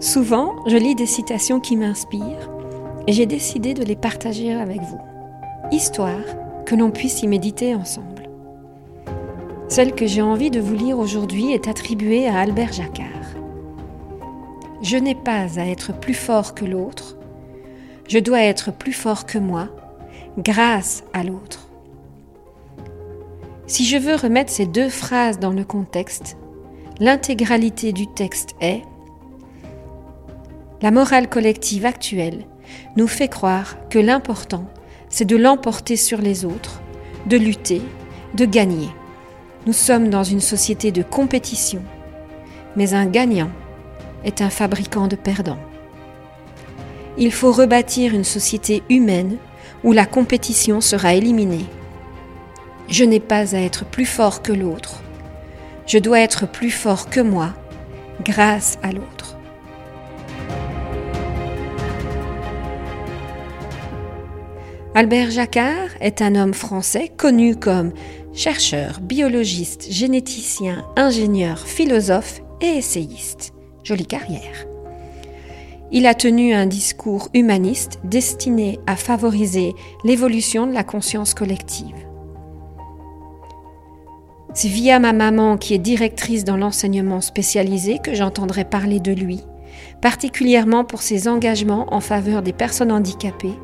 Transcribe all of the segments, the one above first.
Souvent, je lis des citations qui m'inspirent et j'ai décidé de les partager avec vous, histoire que l'on puisse y méditer ensemble. Celle que j'ai envie de vous lire aujourd'hui est attribuée à Albert Jacquard. Je n'ai pas à être plus fort que l'autre, je dois être plus fort que moi, grâce à l'autre. Si je veux remettre ces deux phrases dans le contexte, l'intégralité du texte est La morale collective actuelle nous fait croire que l'important, c'est de l'emporter sur les autres, de lutter, de gagner. Nous sommes dans une société de compétition, mais un gagnant est un fabricant de perdants. Il faut rebâtir une société humaine où la compétition sera éliminée. Je n'ai pas à être plus fort que l'autre. Je dois être plus fort que moi grâce à l'autre. Albert Jacquard est un homme français connu comme chercheur, biologiste, généticien, ingénieur, philosophe et essayiste. Jolie carrière. Il a tenu un discours humaniste destiné à favoriser l'évolution de la conscience collective. C'est via ma maman, qui est directrice dans l'enseignement spécialisé, que j'entendrai parler de lui, particulièrement pour ses engagements en faveur des personnes handicapées,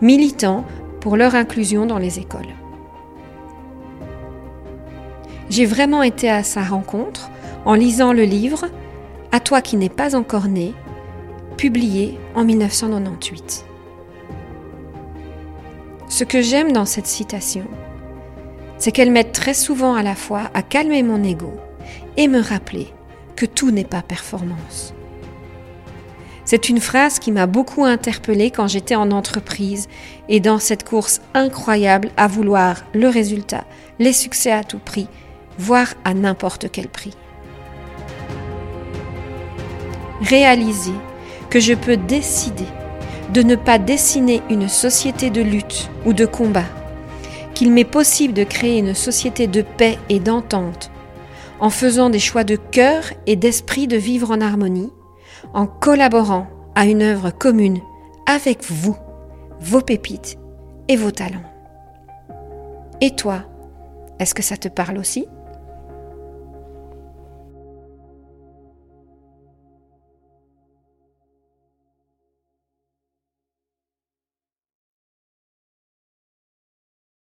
militant pour leur inclusion dans les écoles. J'ai vraiment été à sa rencontre en lisant le livre À toi qui n'es pas encore né, publié en 1998. Ce que j'aime dans cette citation, c'est qu'elle m'aide très souvent à la fois à calmer mon ego et me rappeler que tout n'est pas performance. C'est une phrase qui m'a beaucoup interpellée quand j'étais en entreprise et dans cette course incroyable à vouloir le résultat, les succès à tout prix, voire à n'importe quel prix. Réaliser que je peux décider de ne pas dessiner une société de lutte ou de combat, qu'il m'est possible de créer une société de paix et d'entente en faisant des choix de cœur et d'esprit de vivre en harmonie, en collaborant à une œuvre commune avec vous, vos pépites et vos talents. Et toi, est-ce que ça te parle aussi?